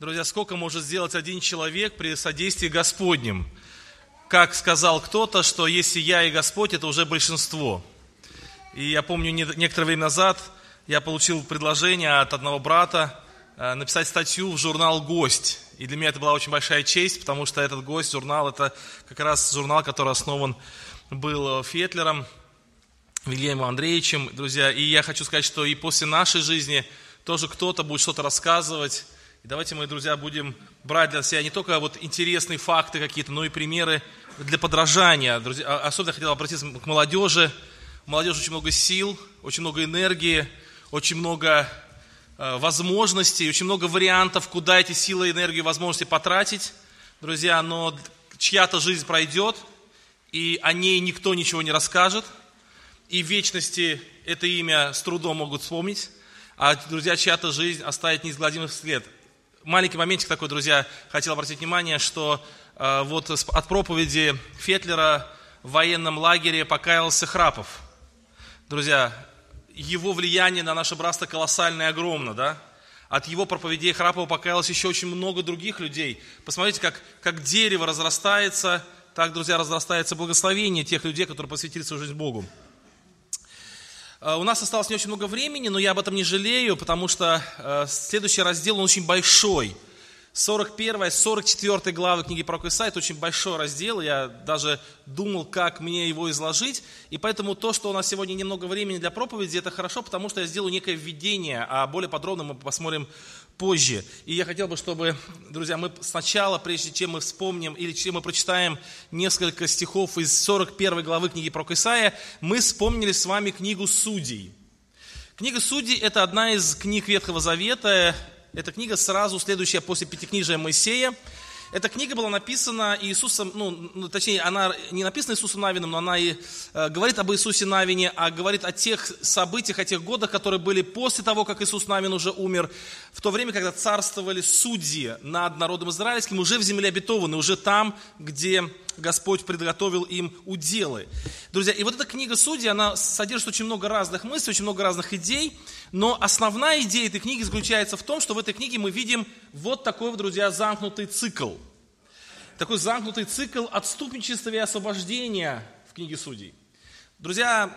Друзья, сколько может сделать один человек при содействии Господнем? Как сказал кто-то, что если я и Господь, это уже большинство. И я помню, некоторое время назад я получил предложение от одного брата э, написать статью в журнал «Гость». И для меня это была очень большая честь, потому что этот «Гость» журнал, это как раз журнал, который основан был Фетлером, Вильямом Андреевичем, друзья. И я хочу сказать, что и после нашей жизни тоже кто-то будет что-то рассказывать, и давайте, мои друзья, будем брать для себя не только вот интересные факты какие-то, но и примеры для подражания. Друзья, а, особенно хотел обратиться к молодежи. У молодежи очень много сил, очень много энергии, очень много э, возможностей, очень много вариантов, куда эти силы, энергию, возможности потратить. Друзья, но чья-то жизнь пройдет, и о ней никто ничего не расскажет, и в вечности это имя с трудом могут вспомнить, а, друзья, чья-то жизнь оставит неизгладимый след маленький моментик такой, друзья, хотел обратить внимание, что э, вот от проповеди Фетлера в военном лагере покаялся Храпов. Друзья, его влияние на наше братство колоссальное и огромно, да? От его проповедей Храпова покаялось еще очень много других людей. Посмотрите, как, как дерево разрастается, так, друзья, разрастается благословение тех людей, которые посвятили свою жизнь Богу. Э, у нас осталось не очень много времени, но я об этом не жалею, потому что э, следующий раздел, он очень большой. 41 44 главы книги про Исаия, это очень большой раздел, я даже думал, как мне его изложить, и поэтому то, что у нас сегодня немного времени для проповеди, это хорошо, потому что я сделаю некое введение, а более подробно мы посмотрим позже. И я хотел бы, чтобы, друзья, мы сначала, прежде чем мы вспомним или чем мы прочитаем несколько стихов из 41 главы книги про Исаия, мы вспомнили с вами книгу Судей. Книга Судей – это одна из книг Ветхого Завета, это книга сразу следующая после Пятикнижия Моисея – эта книга была написана Иисусом, ну, ну, точнее, она не написана Иисусом Навином, но она и э, говорит об Иисусе Навине, а говорит о тех событиях, о тех годах, которые были после того, как Иисус Навин уже умер, в то время, когда царствовали судьи над народом израильским, уже в земле обетованной, уже там, где Господь приготовил им уделы. Друзья, и вот эта книга Судьи, она содержит очень много разных мыслей, очень много разных идей, но основная идея этой книги заключается в том, что в этой книге мы видим вот такой, друзья, замкнутый цикл. Такой замкнутый цикл отступничества и освобождения в книге Судей. Друзья,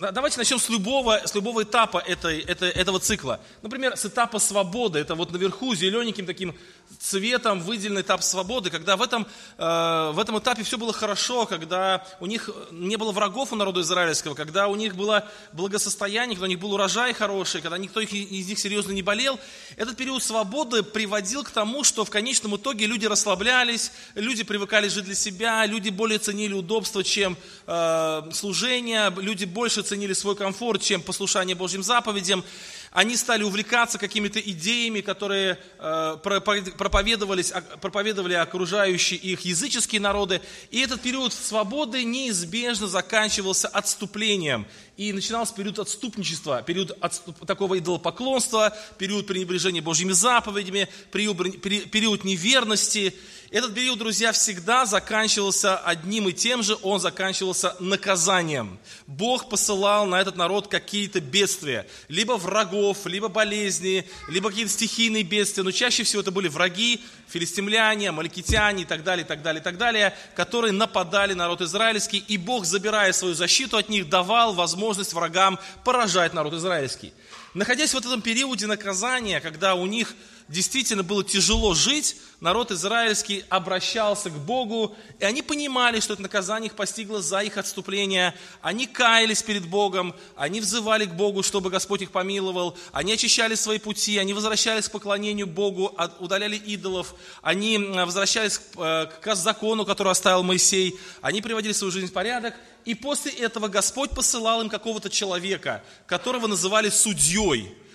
Давайте начнем с любого, с любого этапа этой, этой, этого цикла. Например, с этапа свободы. Это вот наверху зелененьким таким цветом выделенный этап свободы, когда в этом, э, в этом этапе все было хорошо, когда у них не было врагов у народа израильского, когда у них было благосостояние, когда у них был урожай хороший, когда никто из них серьезно не болел. Этот период свободы приводил к тому, что в конечном итоге люди расслаблялись, люди привыкали жить для себя, люди более ценили удобство, чем э, служение, люди больше ценили свой комфорт, чем послушание Божьим заповедям. Они стали увлекаться какими-то идеями, которые э, проповедовались, проповедовали окружающие их языческие народы. И этот период свободы неизбежно заканчивался отступлением. И начинался период отступничества, период отступ, такого идолопоклонства, период пренебрежения Божьими заповедями, период, период неверности. Этот период, друзья, всегда заканчивался одним и тем же, он заканчивался наказанием. Бог посылал на этот народ какие-то бедствия, либо врагов, либо болезни, либо какие-то стихийные бедствия, но чаще всего это были враги, филистимляне, амаликитяне и так далее, и так далее, и так далее, которые нападали на народ израильский, и Бог, забирая свою защиту от них, давал возможность врагам поражать народ израильский. Находясь в этом периоде наказания, когда у них действительно было тяжело жить, народ израильский обращался к Богу, и они понимали, что это наказание их постигло за их отступление. Они каялись перед Богом, они взывали к Богу, чтобы Господь их помиловал, они очищали свои пути, они возвращались к поклонению Богу, удаляли идолов, они возвращались э, к закону, который оставил Моисей, они приводили свою жизнь в порядок, и после этого Господь посылал им какого-то человека, которого называли судьей –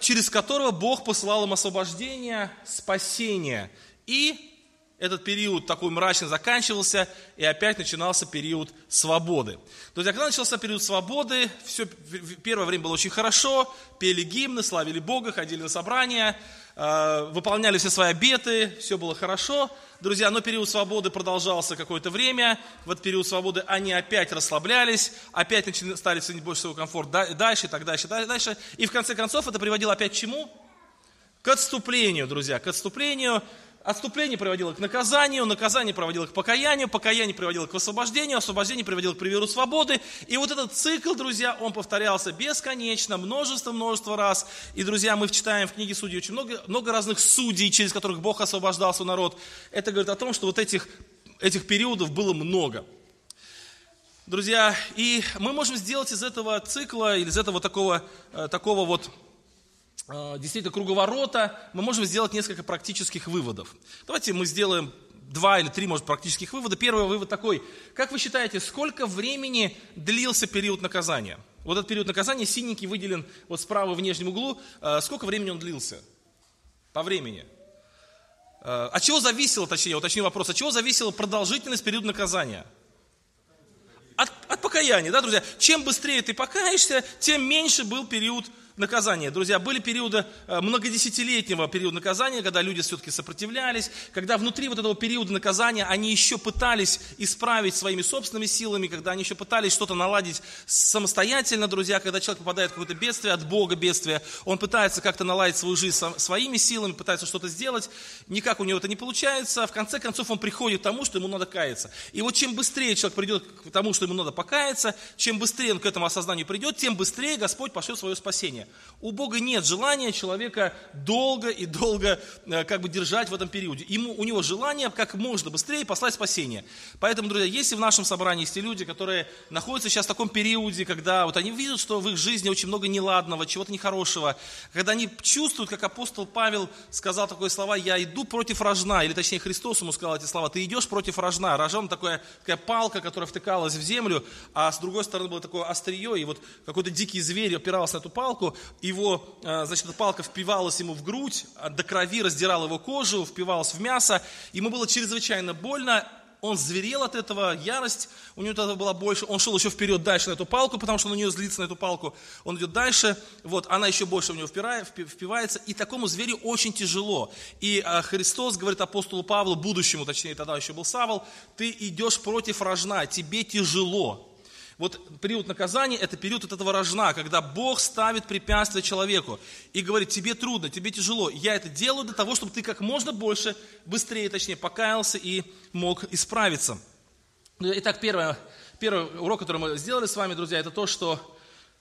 через которого Бог посылал им освобождение, спасение. И этот период такой мрачный заканчивался, и опять начинался период свободы. Друзья, когда начался период свободы, все, первое время было очень хорошо, пели гимны, славили Бога, ходили на собрания, э, выполняли все свои обеты, все было хорошо. Друзья, но период свободы продолжался какое-то время. В этот период свободы они опять расслаблялись, опять стали ценить больше своего комфорта дальше, так дальше, дальше. И в конце концов это приводило опять к чему? к отступлению, друзья, к отступлению. Отступление приводило к наказанию, наказание приводило к покаянию, покаяние приводило к освобождению, освобождение приводило к приверу свободы. И вот этот цикл, друзья, он повторялся бесконечно, множество-множество раз. И, друзья, мы читаем в книге Судей очень много, много разных судей, через которых Бог освобождал свой народ. Это говорит о том, что вот этих, этих периодов было много. Друзья, и мы можем сделать из этого цикла, или из этого такого, э, такого вот действительно круговорота, мы можем сделать несколько практических выводов. Давайте мы сделаем два или три, может, практических вывода. Первый вывод такой. Как вы считаете, сколько времени длился период наказания? Вот этот период наказания, синенький выделен вот справа в нижнем углу. Э, сколько времени он длился? По времени. От чего зависело, точнее, уточню вопрос, от чего зависела продолжительность периода наказания? От, от покаяния, да, друзья? Чем быстрее ты покаешься, тем меньше был период. Друзья, были периоды э, многодесятилетнего периода наказания, когда люди все-таки сопротивлялись, когда внутри вот этого периода наказания они еще пытались исправить своими собственными силами, когда они еще пытались что-то наладить самостоятельно, друзья, когда человек попадает в какое-то бедствие, от Бога бедствие, он пытается как-то наладить свою жизнь своими силами, пытается что-то сделать, никак у него это не получается, в конце концов он приходит к тому, что ему надо каяться. И вот чем быстрее человек придет к тому, что ему надо покаяться, чем быстрее он к этому осознанию придет, тем быстрее Господь пошлет свое спасение. У Бога нет желания человека долго и долго э, как бы держать в этом периоде. Ему, у него желание как можно быстрее послать спасение. Поэтому, друзья, если в нашем собрании есть те люди, которые находятся сейчас в таком периоде, когда вот они видят, что в их жизни очень много неладного, чего-то нехорошего, когда они чувствуют, как апостол Павел сказал такое слова, я иду против рожна, или точнее Христос ему сказал эти слова, ты идешь против рожна. Рожон такая, такая палка, которая втыкалась в землю, а с другой стороны было такое острие, и вот какой-то дикий зверь опирался на эту палку, его, э, значит, палка впивалась ему в грудь, а до крови раздирала его кожу, впивалась в мясо. Ему было чрезвычайно больно, он зверел от этого, ярость у него тогда была больше, он шел еще вперед дальше на эту палку, потому что он на нее злится, на эту палку, он идет дальше, вот, она еще больше в него впивается, и такому зверю очень тяжело. И а, Христос говорит апостолу Павлу, будущему, точнее, тогда еще был Савол, ты идешь против рожна, тебе тяжело. Вот период наказания – это период от этого рожна, когда Бог ставит препятствие человеку и говорит, тебе трудно, тебе тяжело. Я это делаю для того, чтобы ты как можно больше, быстрее, точнее, покаялся и мог исправиться. Итак, первое, первый урок, который мы сделали с вами, друзья, это то, что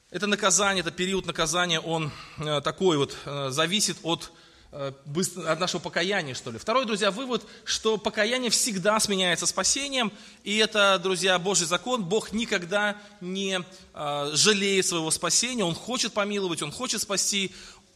это наказание, это период наказания, он э, такой вот, э, зависит от от нашего покаяния, что ли. Второй, друзья, вывод, что покаяние всегда сменяется спасением, и это, друзья, Божий закон. Бог никогда не э, жалеет своего спасения, Он хочет помиловать, Он хочет спасти,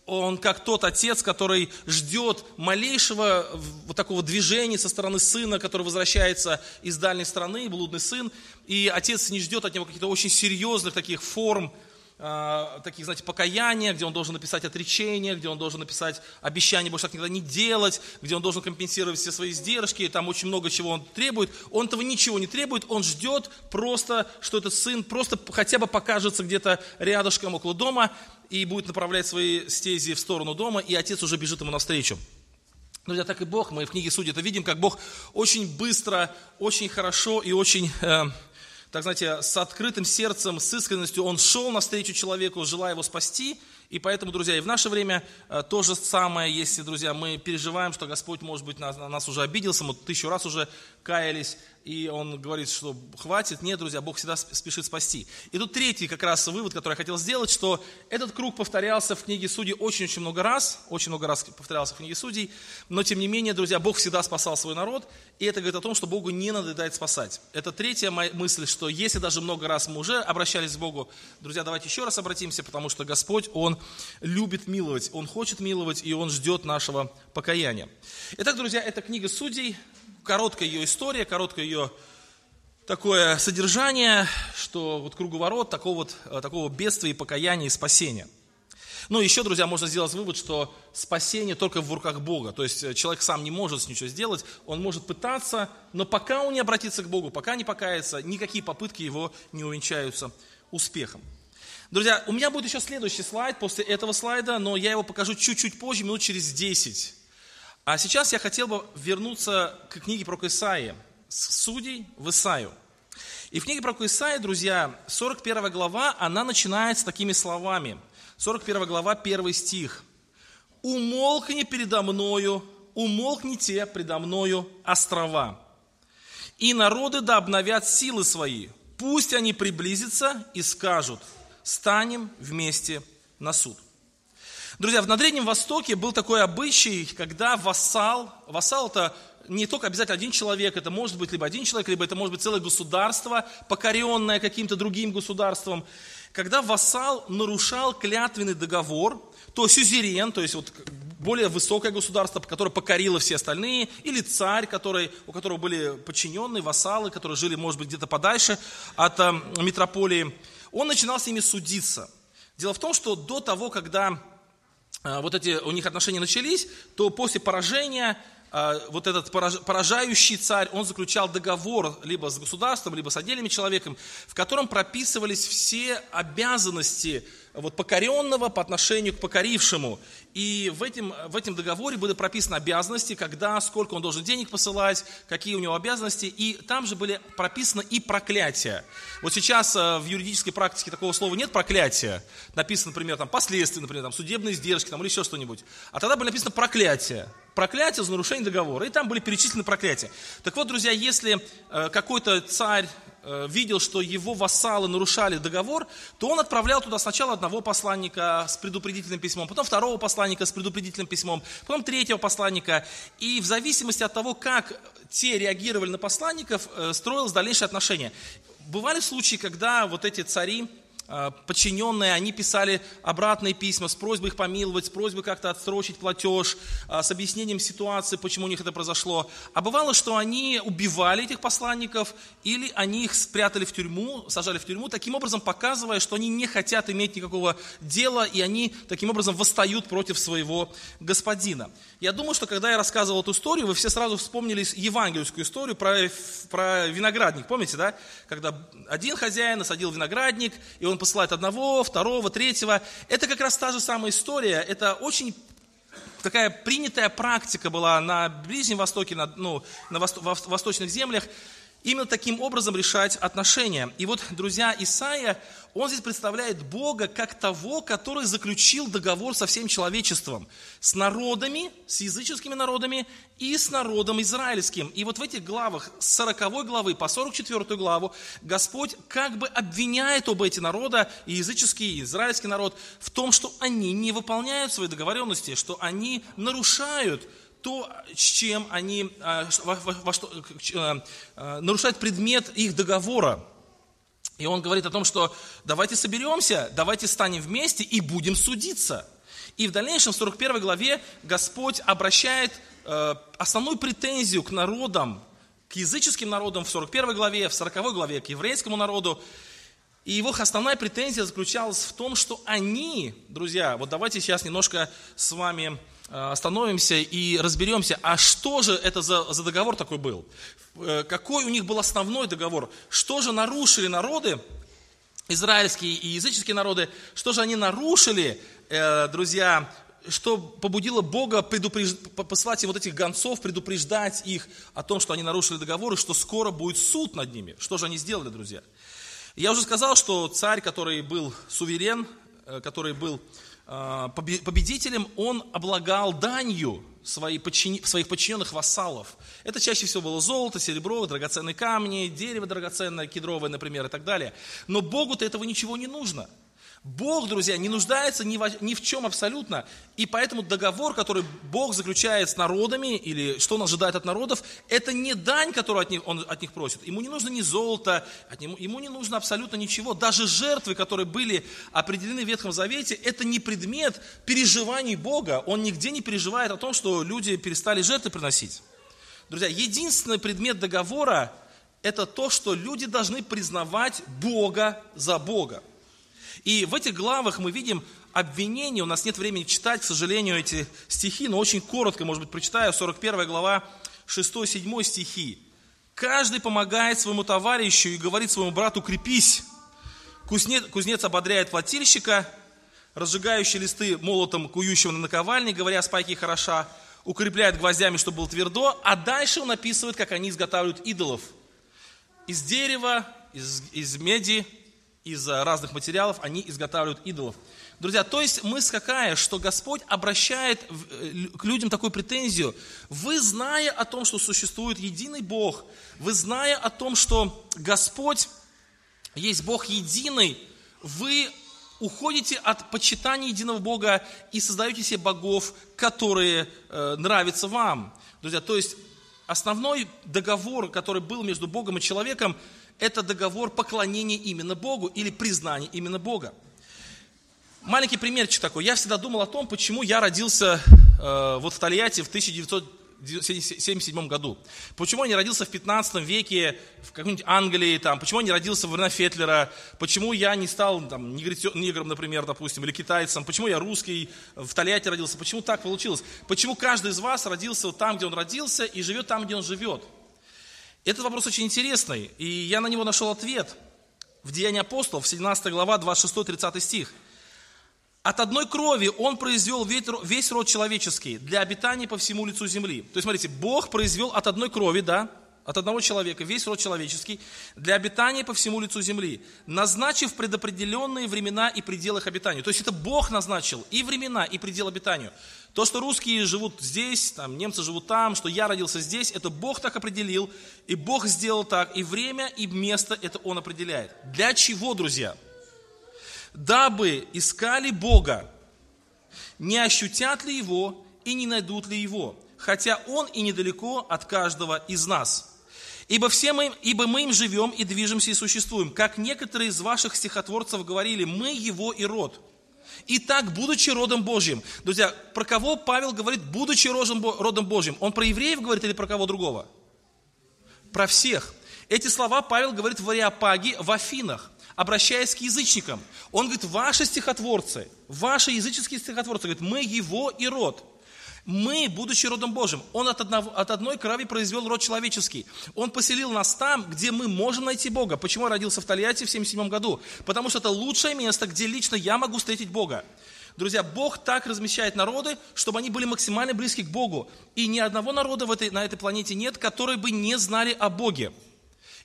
он как тот отец, который ждет малейшего вот такого движения со стороны сына, который возвращается из дальней страны, блудный сын, и отец не ждет от него каких-то очень серьезных таких форм э, таких, знаете, покаяния, где он должен написать отречение, где он должен написать обещание больше так никогда не делать, где он должен компенсировать все свои издержки, там очень много чего он требует. Он этого ничего не требует, он ждет просто, что этот сын просто хотя бы покажется где-то рядышком около дома и будет направлять свои стези в сторону дома, и отец уже бежит ему навстречу. Друзья, так и Бог, мы в книге Судей это видим, как Бог очень быстро, очень хорошо и очень э, так знаете, с открытым сердцем, с искренностью он шел навстречу человеку, желая его спасти, и поэтому, друзья, и в наше время э, то же самое, если, друзья, мы переживаем, что Господь, может быть, нас, нас уже обиделся, мы тысячу раз уже каялись, и он говорит, что хватит. Нет, друзья, Бог всегда спешит спасти. И тут третий как раз вывод, который я хотел сделать, что этот круг повторялся в книге Судей очень-очень много раз, очень много раз повторялся в книге Судей, но тем не менее, друзья, Бог всегда спасал свой народ, и это говорит о том, что Богу не надоедает спасать. Это третья моя мысль, что если даже много раз мы уже обращались к Богу, друзья, давайте еще раз обратимся, потому что Господь, Он любит миловать, Он хочет миловать, и Он ждет нашего покаяния. Итак, друзья, это книга Судей, короткая ее история, короткое ее такое содержание, что вот круговорот такого, вот, э, такого бедствия и покаяния и спасения. Ну, еще, друзья, можно сделать вывод, что спасение только в руках Бога. То есть э, человек сам не может ничего сделать, он может пытаться, но пока он не обратится к Богу, пока не покается, никакие попытки его не увенчаются успехом. Друзья, у меня будет еще следующий слайд после этого слайда, но я его покажу чуть-чуть позже, минут через 10. А сейчас я хотел бы вернуться к книге про Исаия, с судей в Исаию. И в книге про Исаия, друзья, 41 глава, она начинается такими словами. 41 глава, 1 стих. умолкни передо мною, умолкните предо мною острова. И народы да обновят силы свои. Пусть они приблизятся и скажут, станем вместе на суд. Друзья, на Древнем Востоке был такой обычай, когда вассал, вассал это не только обязательно один человек, это может быть либо один человек, либо это может быть целое государство, покоренное каким-то другим государством. Когда вассал нарушал клятвенный договор, то сюзерен, то есть вот более высокое государство, которое покорило все остальные, или царь, который, у которого были подчиненные, вассалы, которые жили, может быть, где-то подальше от э, метрополии, он начинал с ними судиться. Дело в том, что до того, когда э, вот эти у них отношения начались, то после поражения а, вот этот поражающий царь, он заключал договор либо с государством, либо с отдельным человеком, в котором прописывались все обязанности вот, покоренного по отношению к покорившему. И в этом, в этом договоре были прописаны обязанности, когда, сколько он должен денег посылать, какие у него обязанности. И там же были прописаны и проклятия. Вот сейчас э, в юридической практике такого слова нет проклятия. Написано, например, там, последствия, например, там, судебные издержки там, или еще что-нибудь. А тогда было написано проклятие. Проклятие за нарушение договора. И там были перечислены проклятия. Так вот, друзья, если э, какой-то царь видел, что его вассалы нарушали договор, то он отправлял туда сначала одного посланника с предупредительным письмом, потом второго посланника с предупредительным письмом, потом третьего посланника. И в зависимости от того, как те реагировали на посланников, э, строилось дальнейшее отношение. Бывали случаи, когда вот эти цари, подчиненные, они писали обратные письма с просьбой их помиловать, с просьбой как-то отсрочить платеж, а, с объяснением ситуации, почему у них это произошло. А бывало, что они убивали этих посланников или они их спрятали в тюрьму, сажали в тюрьму, таким образом показывая, что они не хотят иметь никакого дела, и они таким образом восстают против своего господина. Я думаю, что когда я рассказывал эту историю, вы все сразу вспомнили евангельскую историю про, про виноградник. Помните, да? Когда один хозяин насадил виноградник, и он посылает одного, второго, третьего. Это как раз та же самая история. Это очень такая принятая практика была на Ближнем Востоке, на, ну, на восто, восточных землях именно таким образом решать отношения. И вот, друзья, Исаия, он здесь представляет Бога как того, который заключил договор со всем человечеством, с народами, с языческими народами и с народом израильским. И вот в этих главах, с 40 главы по 44 главу, Господь как бы обвиняет оба эти народа, и языческий, и израильский народ, в том, что они не выполняют свои договоренности, что они нарушают то, с чем они, а, во, во, во что, а, а, нарушают предмет их договора. И он говорит о том, что давайте соберемся, давайте станем вместе и будем судиться. И в дальнейшем, в 41 главе, Господь обращает основную претензию к народам, к языческим народам в 41 главе, в 40 главе к еврейскому народу. И его основная претензия заключалась в том, что они, друзья, вот давайте сейчас немножко с вами Э, остановимся и разберемся, а что же это за, за договор такой был? Э, какой у них был основной договор? Что же нарушили народы, израильские и языческие народы, что же они нарушили, э, друзья, что побудило Бога предупреж... посылать им вот этих гонцов, предупреждать их о том, что они нарушили договор и что скоро будет суд над ними. Что же они сделали, друзья? Я уже сказал, что царь, который был суверен, который был победителем, он облагал данью своих подчиненных вассалов. Это чаще всего было золото, серебро, драгоценные камни, дерево драгоценное, кедровое, например, и так далее. Но Богу-то этого ничего не нужно – Бог, друзья, не нуждается ни в, ни в чем абсолютно. И поэтому договор, который Бог заключает с народами, или что он ожидает от народов, это не дань, которую от них, он от них просит. Ему не нужно ни золото, от него, ему не нужно абсолютно ничего. Даже жертвы, которые были определены в Ветхом Завете, это не предмет переживаний Бога. Он нигде не переживает о том, что люди перестали жертвы приносить. Друзья, единственный предмет договора – это то, что люди должны признавать Бога за Бога. И в этих главах мы видим обвинение, у нас нет времени читать, к сожалению, эти стихи, но очень коротко, может быть, прочитаю, 41 глава, 6-7 стихи. «Каждый помогает своему товарищу и говорит своему брату, крепись. Кузнец, кузнец ободряет плательщика, разжигающий листы молотом кующего на наковальне, говоря, спайки хороша, укрепляет гвоздями, чтобы было твердо, а дальше он описывает, как они изготавливают идолов. Из дерева, из, из меди, из разных материалов они изготавливают идолов. Друзья, то есть мысль какая, что Господь обращает э, к людям такую претензию. Вы, зная о том, что существует единый Бог, вы, зная о том, что Господь есть Бог единый, вы уходите от почитания единого Бога и создаете себе богов, которые э, нравятся вам. Друзья, то есть основной договор, который был между Богом и человеком, это договор поклонения именно Богу или признания именно Бога. Маленький примерчик такой. Я всегда думал о том, почему я родился э, вот в Тольятти в 1977 году. Почему я не родился в 15 веке в какой-нибудь Англии, там, почему я не родился в Рена Фетлера, почему я не стал там, негром, например, допустим, или китайцем, почему я русский, в Тольятти родился, почему так получилось, почему каждый из вас родился вот там, где он родился, и живет там, где он живет. Этот вопрос очень интересный, и я на него нашел ответ в Деянии апостолов, 17 глава, 26-30 стих – от одной крови Он произвел весь род человеческий для обитания по всему лицу земли. То есть, смотрите, Бог произвел от одной крови, да, от одного человека весь род человеческий для обитания по всему лицу земли, назначив предопределенные времена и пределы их обитания. То есть это Бог назначил и времена, и предел обитанию. То, что русские живут здесь, там, немцы живут там, что я родился здесь, это Бог так определил, и Бог сделал так, и время, и место это Он определяет. Для чего, друзья? дабы искали Бога, не ощутят ли Его и не найдут ли Его, хотя Он и недалеко от каждого из нас. Ибо, все мы, ибо мы им живем и движемся и существуем. Как некоторые из ваших стихотворцев говорили, мы Его и род. И так, будучи родом Божьим. Друзья, про кого Павел говорит, будучи родом Божьим? Он про евреев говорит или про кого другого? Про всех. Эти слова Павел говорит в Ариапаге, в Афинах обращаясь к язычникам. Он говорит, ваши стихотворцы, ваши языческие стихотворцы, говорит, мы его и род. Мы, будучи родом Божьим, Он от, одного, от одной крови произвел род человеческий. Он поселил нас там, где мы можем найти Бога. Почему я родился в Тольятти в 77 году? Потому что это лучшее место, где лично я могу встретить Бога. Друзья, Бог так размещает народы, чтобы они были максимально близки к Богу. И ни одного народа в этой, на этой планете нет, которые бы не знали о Боге.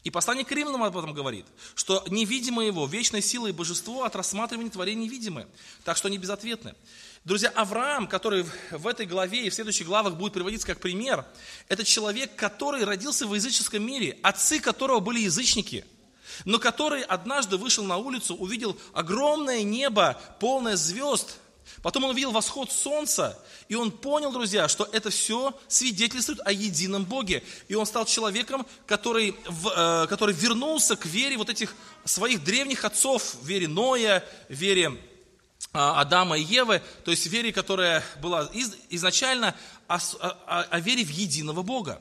И послание к римлянам об этом говорит, что невидимое его, вечная сила и божество от рассматривания творения невидимы. Так что они безответны. Друзья, Авраам, который в этой главе и в следующих главах будет приводиться как пример, это человек, который родился в языческом мире, отцы которого были язычники, но который однажды вышел на улицу, увидел огромное небо, полное звезд, Потом он увидел восход солнца, и он понял, друзья, что это все свидетельствует о едином Боге. И он стал человеком, который, э, который вернулся к вере вот этих своих древних отцов, вере Ноя, вере Адама и Евы, то есть вере, которая была изначально о, о, о вере в единого Бога.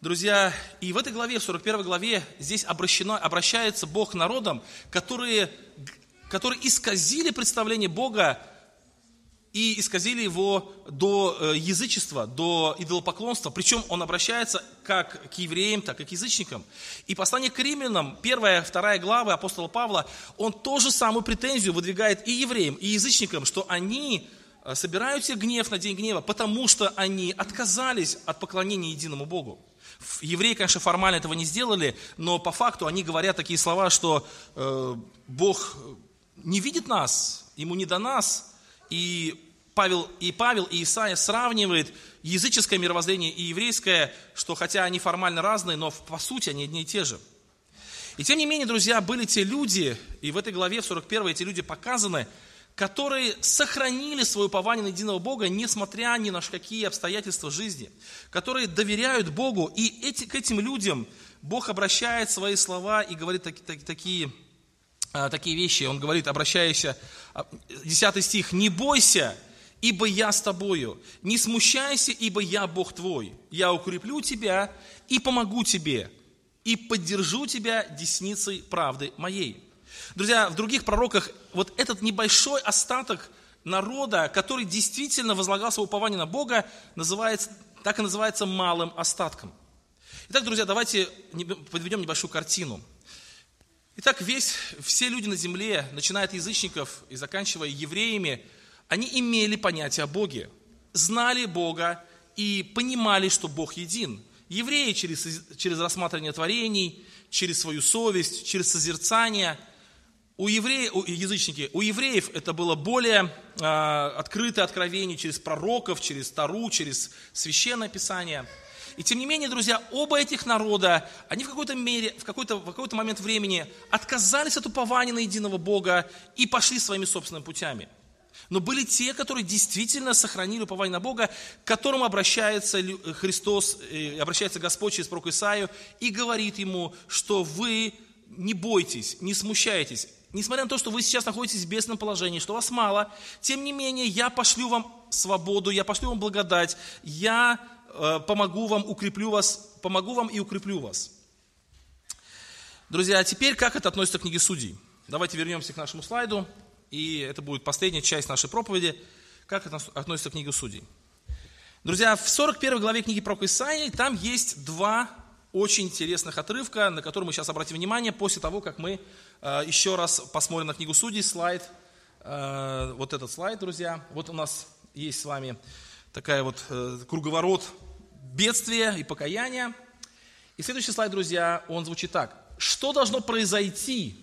Друзья, и в этой главе, в 41 главе, здесь обращено, обращается Бог к народам, которые которые исказили представление Бога и исказили его до э, язычества, до идолопоклонства. Причем он обращается как к евреям, так и к язычникам. И послание к римлянам, первая, вторая глава апостола Павла, он тоже самую претензию выдвигает и евреям, и язычникам, что они э, собирают себе гнев на день гнева, потому что они отказались от поклонения единому Богу. Евреи, конечно, формально этого не сделали, но по факту они говорят такие слова, что э, Бог не видит нас, ему не до нас. И Павел, и Павел, и Исаия сравнивает языческое мировоззрение и еврейское, что хотя они формально разные, но по сути они одни и те же. И тем не менее, друзья, были те люди, и в этой главе, в 41 эти люди показаны, которые сохранили свое упование на единого Бога, несмотря ни на какие обстоятельства жизни, которые доверяют Богу, и эти, к этим людям Бог обращает свои слова и говорит так, так, такие такие вещи. Он говорит, обращаясь, 10 а, стих, «Не бойся, ибо я с тобою, не смущайся, ибо я Бог твой. Я укреплю тебя и помогу тебе, и поддержу тебя десницей правды моей». Друзья, в других пророках вот этот небольшой остаток народа, который действительно возлагал свое упование на Бога, называется, так и называется малым остатком. Итак, друзья, давайте подведем небольшую картину – Итак, весь, все люди на земле, начиная от язычников и заканчивая евреями, они имели понятие о Боге, знали Бога и понимали, что Бог един. Евреи через, через рассматривание творений, через свою совесть, через созерцание У евреев, у, язычники, у евреев это было более э, открытое откровение через пророков, через Тару, через священное писание. И тем не менее, друзья, оба этих народа, они в какой-то мере, в какой-то, в какой-то момент времени отказались от упования на единого Бога и пошли своими собственными путями. Но были те, которые действительно сохранили упование на Бога, к которому обращается Христос, э, обращается Господь через пророк Исаию и говорит ему, что вы не бойтесь, не смущайтесь, Несмотря на то, что вы сейчас находитесь в бедственном положении, что вас мало, тем не менее, я пошлю вам свободу, я пошлю вам благодать, я э, помогу вам, укреплю вас, помогу вам и укреплю вас. Друзья, а теперь как это относится к книге Судей? Давайте вернемся к нашему слайду, и это будет последняя часть нашей проповеди, как это относится к книге Судей. Друзья, в 41 главе книги про Исаии там есть два очень интересных отрывка, на которые мы сейчас обратим внимание после того, как мы э, еще раз посмотрим на книгу Судей, слайд, э, вот этот слайд, друзья. Вот у нас есть с вами такая вот э, круговорот бедствия и покаяния. И следующий слайд, друзья, он звучит так. Что должно произойти,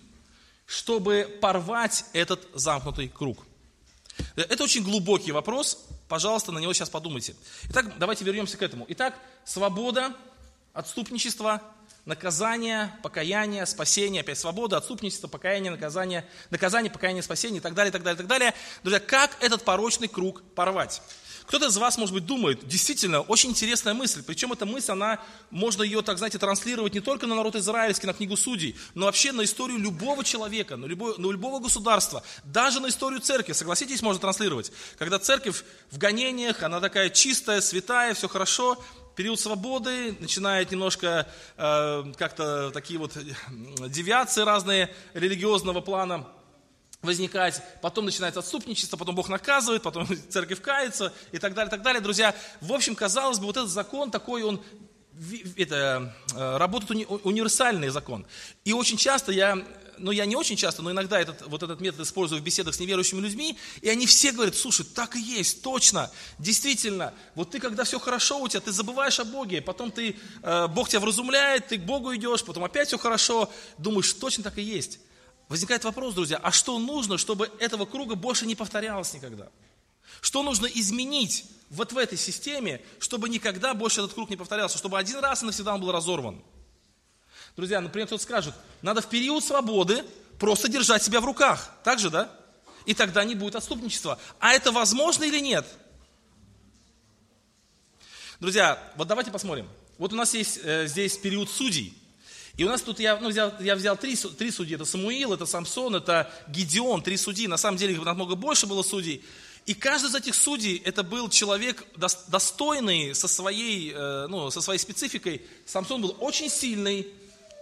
чтобы порвать этот замкнутый круг? Это очень глубокий вопрос. Пожалуйста, на него сейчас подумайте. Итак, давайте вернемся к этому. Итак, свобода, Отступничество, наказание, покаяние, спасение, опять свобода, отступничество, покаяние, наказание, наказание, покаяние, спасение и так далее, и так далее, и так далее. Друзья, как этот порочный круг порвать? Кто-то из вас, может быть, думает, действительно, очень интересная мысль. Причем эта мысль, она, можно ее, так знаете, транслировать не только на народ израильский, на книгу судей, но вообще на историю любого человека, на любого, на любого государства, даже на историю церкви. Согласитесь, можно транслировать. Когда церковь в гонениях, она такая чистая, святая, все хорошо, период свободы, начинает немножко э, как-то такие вот девиации разные религиозного плана возникать, потом начинается отступничество, потом Бог наказывает, потом церковь кается и так далее, так далее. Друзья, в общем, казалось бы, вот этот закон такой, он это, э, работает уни, универсальный закон. И очень часто я ну я не очень часто, но иногда этот, вот этот метод использую в беседах с неверующими людьми, и они все говорят, слушай, так и есть, точно, действительно, вот ты, когда все хорошо у тебя, ты забываешь о Боге, потом ты, э, Бог тебя вразумляет, ты к Богу идешь, потом опять все хорошо, думаешь, точно так и есть. Возникает вопрос, друзья, а что нужно, чтобы этого круга больше не повторялось никогда? Что нужно изменить вот в этой системе, чтобы никогда больше этот круг не повторялся, чтобы один раз и навсегда он был разорван? Друзья, например, кто-то скажет, надо в период свободы просто держать себя в руках. Так же, да? И тогда не будет отступничества. А это возможно или нет? Друзья, вот давайте посмотрим. Вот у нас есть э, здесь период судей. И у нас тут я, ну, взял, я взял три, три судьи. Это Самуил, это Самсон, это Гедеон, три судьи. На самом деле их намного больше было судей. И каждый из этих судей, это был человек достойный со своей, э, ну, со своей спецификой. Самсон был очень сильный,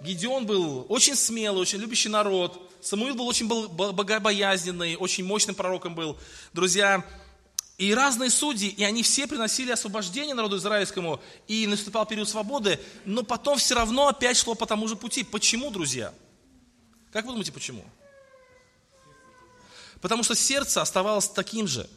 Гедеон был очень смелый, очень любящий народ. Самуил был очень богобоязненный, очень мощным пророком был. Друзья, и разные судьи, и они все приносили освобождение народу израильскому, и наступал период свободы, но потом все равно опять шло по тому же пути. Почему, друзья? Как вы думаете, почему? Потому что сердце оставалось таким же.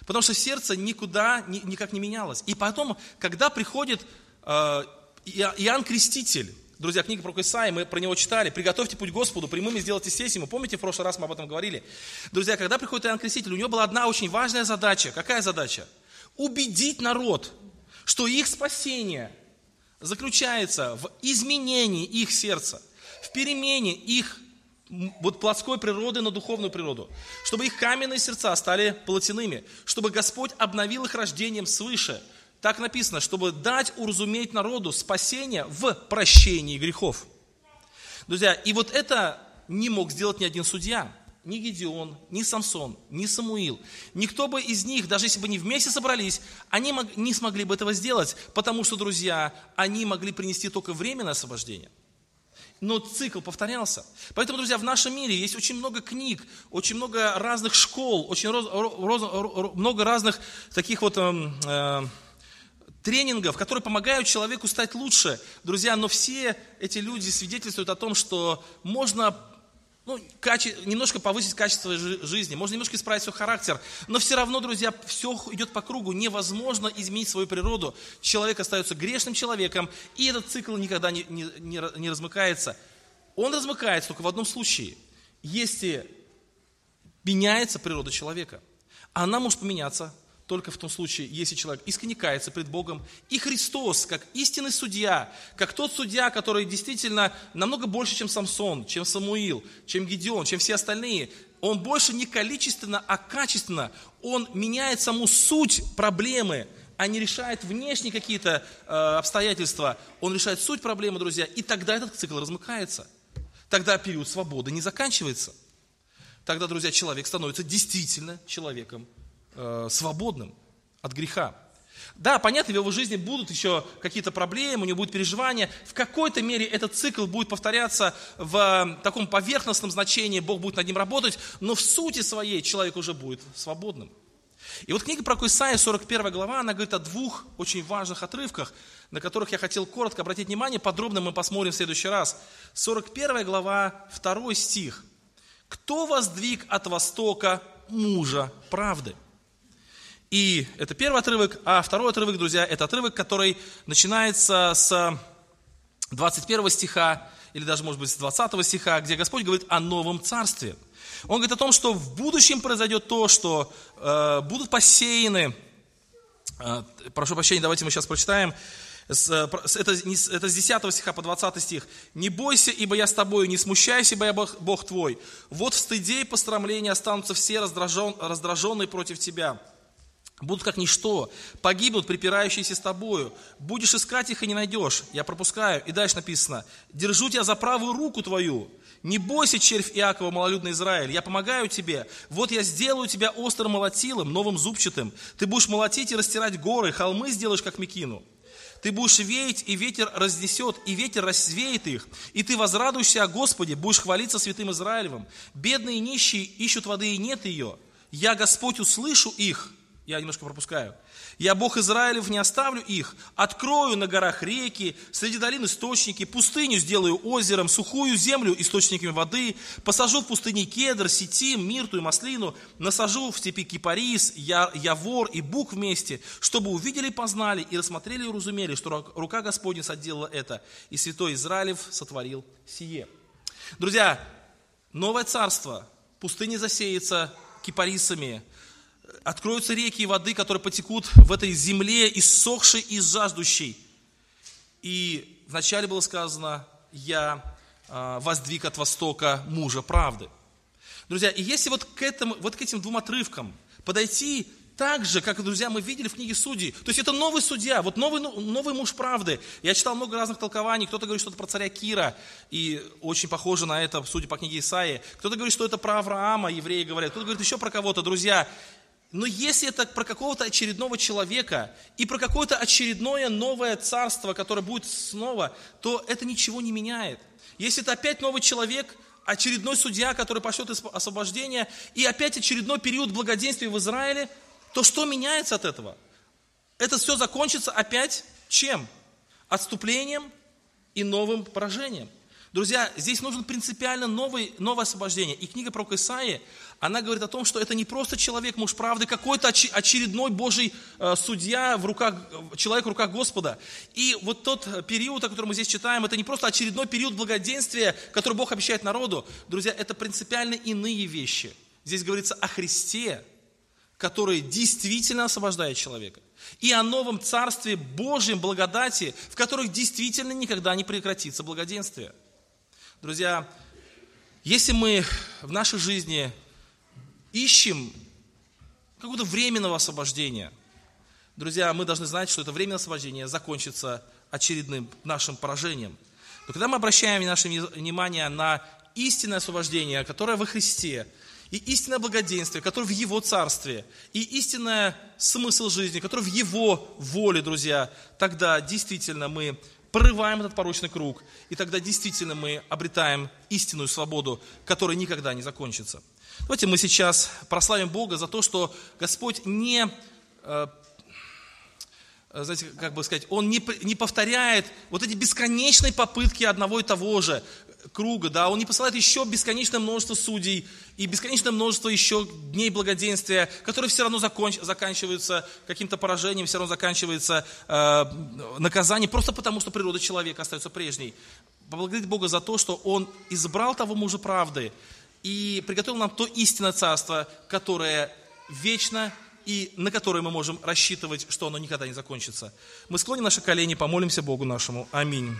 Потому что сердце никуда никак не менялось. И потом, когда приходит э, Иоанн Креститель, Друзья, книга про Исаия, мы про него читали. «Приготовьте путь Господу, прямыми сделайте сессию». Помните, в прошлый раз мы об этом говорили? Друзья, когда приходит Иоанн Креститель, у него была одна очень важная задача. Какая задача? Убедить народ, что их спасение заключается в изменении их сердца, в перемене их вот плотской природы на духовную природу, чтобы их каменные сердца стали плотяными, чтобы Господь обновил их рождением свыше – так написано, чтобы дать уразуметь народу спасение в прощении грехов. Друзья, и вот это не мог сделать ни один судья. Ни Гедеон, ни Самсон, ни Самуил. Никто бы из них, даже если бы они вместе собрались, они не смогли бы этого сделать, потому что, друзья, они могли принести только временное освобождение. Но цикл повторялся. Поэтому, друзья, в нашем мире есть очень много книг, очень много разных школ, очень роз, роз, много разных таких вот эм, э, тренингов, которые помогают человеку стать лучше. Друзья, но все эти люди свидетельствуют о том, что можно ну, каче, немножко повысить качество жизни, можно немножко исправить свой характер, но все равно, друзья, все идет по кругу, невозможно изменить свою природу. Человек остается грешным человеком, и этот цикл никогда не, не, не, не размыкается. Он размыкается только в одном случае. если меняется природа человека. Она может поменяться только в том случае, если человек искренне кается пред Богом, и Христос, как истинный судья, как тот судья, который действительно намного больше, чем Самсон, чем Самуил, чем Гедеон, чем все остальные, он больше не количественно, а качественно, он меняет саму суть проблемы, а не решает внешние какие-то э, обстоятельства, он решает суть проблемы, друзья, и тогда этот цикл размыкается. Тогда период свободы не заканчивается. Тогда, друзья, человек становится действительно человеком э, свободным от греха. Да, понятно, в его жизни будут еще какие-то проблемы, у него будут переживания. В какой-то мере этот цикл будет повторяться в таком поверхностном значении, Бог будет над ним работать, но в сути своей человек уже будет свободным. И вот книга про Исаия, 41 глава, она говорит о двух очень важных отрывках, на которых я хотел коротко обратить внимание, подробно мы посмотрим в следующий раз. 41 глава, 2 стих. «Кто воздвиг от востока мужа правды?» И это первый отрывок, а второй отрывок, друзья, это отрывок, который начинается с 21 стиха, или даже, может быть, с 20 стиха, где Господь говорит о новом царстве. Он говорит о том, что в будущем произойдет то, что э, будут посеяны, э, прошу прощения, давайте мы сейчас прочитаем, с, э, это, это с 10 стиха по 20 стих. «Не бойся, ибо я с тобою, не смущайся, ибо я Бог, Бог твой. Вот в стыде и пострамлении останутся все раздражен, раздраженные против тебя» будут как ничто, погибнут припирающиеся с тобою. Будешь искать их и не найдешь. Я пропускаю. И дальше написано, держу тебя за правую руку твою. Не бойся, червь Иакова, малолюдный Израиль, я помогаю тебе. Вот я сделаю тебя острым молотилом, новым зубчатым. Ты будешь молотить и растирать горы, холмы сделаешь, как Микину. Ты будешь веять, и ветер разнесет, и ветер развеет их. И ты возрадуешься о Господе, будешь хвалиться святым Израилевым. Бедные и нищие ищут воды, и нет ее. Я, Господь, услышу их, я немножко пропускаю. Я Бог Израилев, не оставлю их. Открою на горах реки, среди долин источники, пустыню сделаю озером, сухую землю источниками воды, посажу в пустыне кедр, сетим, мирту и маслину, насажу в степи кипарис, я, явор и бук вместе, чтобы увидели, познали и рассмотрели и разумели, что рука Господня соделала это, и святой Израилев сотворил сие. Друзья, новое царство, пустыня засеется кипарисами, откроются реки воды, которые потекут в этой земле, иссохшей и жаждущей. И вначале было сказано, я а, воздвиг от востока мужа правды. Друзья, и если вот к, этому, вот к этим двум отрывкам подойти так же, как, друзья, мы видели в книге Судей. То есть это новый судья, вот новый, ну, новый муж правды. Я читал много разных толкований. Кто-то говорит, что это про царя Кира, и очень похоже на это, судя по книге Исаии. Кто-то говорит, что это про Авраама, евреи говорят. Кто-то говорит еще про кого-то. Друзья, но если это про какого-то очередного человека и про какое-то очередное новое царство, которое будет снова, то это ничего не меняет. Если это опять новый человек, очередной судья, который пошлет освобождение, и опять очередной период благоденствия в Израиле, то что меняется от этого? Это все закончится опять чем? Отступлением и новым поражением. Друзья, здесь нужен принципиально новый, новое освобождение. И книга про Исаии, она говорит о том, что это не просто человек, муж правды, какой-то очередной Божий э, судья в руках, человек в руках Господа. И вот тот период, о котором мы здесь читаем, это не просто очередной период благоденствия, который Бог обещает народу. Друзья, это принципиально иные вещи. Здесь говорится о Христе, который действительно освобождает человека. И о новом царстве Божьем благодати, в которых действительно никогда не прекратится благоденствие. Друзья, если мы в нашей жизни ищем какого-то временного освобождения, друзья, мы должны знать, что это временное освобождение закончится очередным нашим поражением. Но когда мы обращаем наше внимание на истинное освобождение, которое во Христе, и истинное благоденствие, которое в Его Царстве, и истинный смысл жизни, который в Его воле, друзья, тогда действительно мы прорываем этот порочный круг, и тогда действительно мы обретаем истинную свободу, которая никогда не закончится. Давайте мы сейчас прославим Бога за то, что Господь не, э, знаете, как бы сказать, Он не, не повторяет вот эти бесконечные попытки одного и того же круга, да, Он не посылает еще бесконечное множество судей и бесконечное множество еще дней благоденствия, которые все равно законч, заканчиваются каким-то поражением, все равно заканчивается э, наказанием, просто потому что природа человека остается прежней. Поблагодарить Бога за то, что Он избрал того мужа правды, и приготовил нам то истинное царство, которое вечно и на которое мы можем рассчитывать, что оно никогда не закончится. Мы склоним наши колени, помолимся Богу нашему. Аминь.